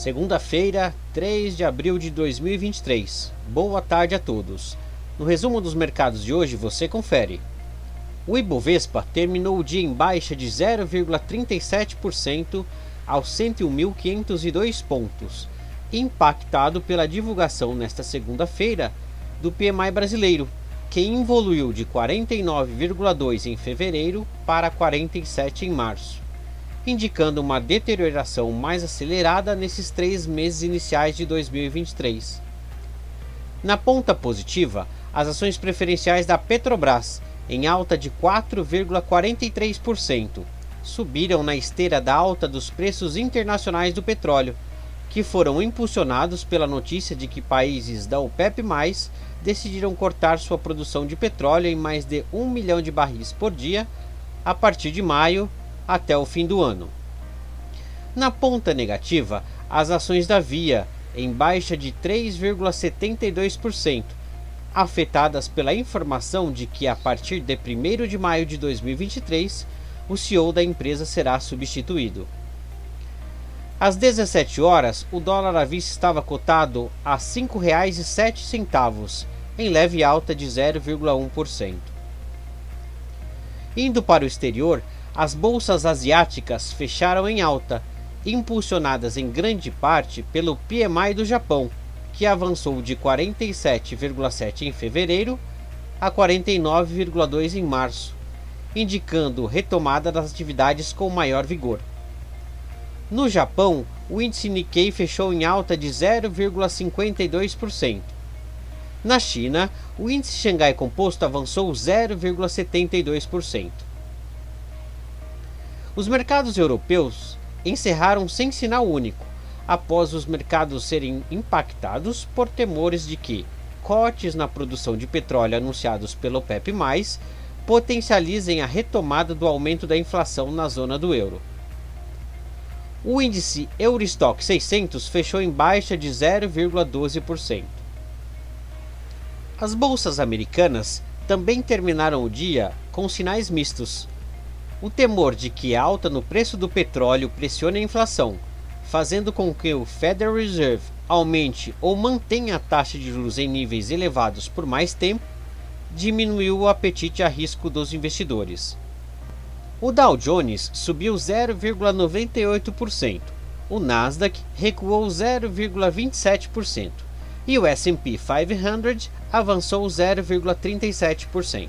Segunda-feira, 3 de abril de 2023. Boa tarde a todos. No resumo dos mercados de hoje você confere. O Ibovespa terminou o dia em baixa de 0,37% aos 101.502 pontos, impactado pela divulgação nesta segunda-feira do PMI brasileiro, que evoluiu de 49,2 em fevereiro para 47 em março indicando uma deterioração mais acelerada nesses três meses iniciais de 2023. Na ponta positiva, as ações preferenciais da Petrobras, em alta de 4,43%, subiram na esteira da alta dos preços internacionais do petróleo, que foram impulsionados pela notícia de que países da OPEP+, decidiram cortar sua produção de petróleo em mais de 1 milhão de barris por dia a partir de maio até o fim do ano. Na ponta negativa, as ações da Via, em baixa de 3,72%, afetadas pela informação de que a partir de 1 de maio de 2023, o CEO da empresa será substituído. Às 17 horas, o dólar à vista estava cotado a R$ 5,07, em leve alta de 0,1%. Indo para o exterior, as bolsas asiáticas fecharam em alta, impulsionadas em grande parte pelo PMI do Japão, que avançou de 47,7 em fevereiro a 49,2 em março, indicando retomada das atividades com maior vigor. No Japão, o índice Nikkei fechou em alta de 0,52%. Na China, o índice Xangai Composto avançou 0,72%. Os mercados europeus encerraram sem sinal único, após os mercados serem impactados por temores de que cortes na produção de petróleo anunciados pelo OPEP+, potencializem a retomada do aumento da inflação na zona do euro. O índice Eurostock 600 fechou em baixa de 0,12%. As bolsas americanas também terminaram o dia com sinais mistos. O temor de que a alta no preço do petróleo pressione a inflação, fazendo com que o Federal Reserve aumente ou mantenha a taxa de juros em níveis elevados por mais tempo, diminuiu o apetite a risco dos investidores. O Dow Jones subiu 0,98%, o Nasdaq recuou 0,27% e o S&P 500 avançou 0,37%.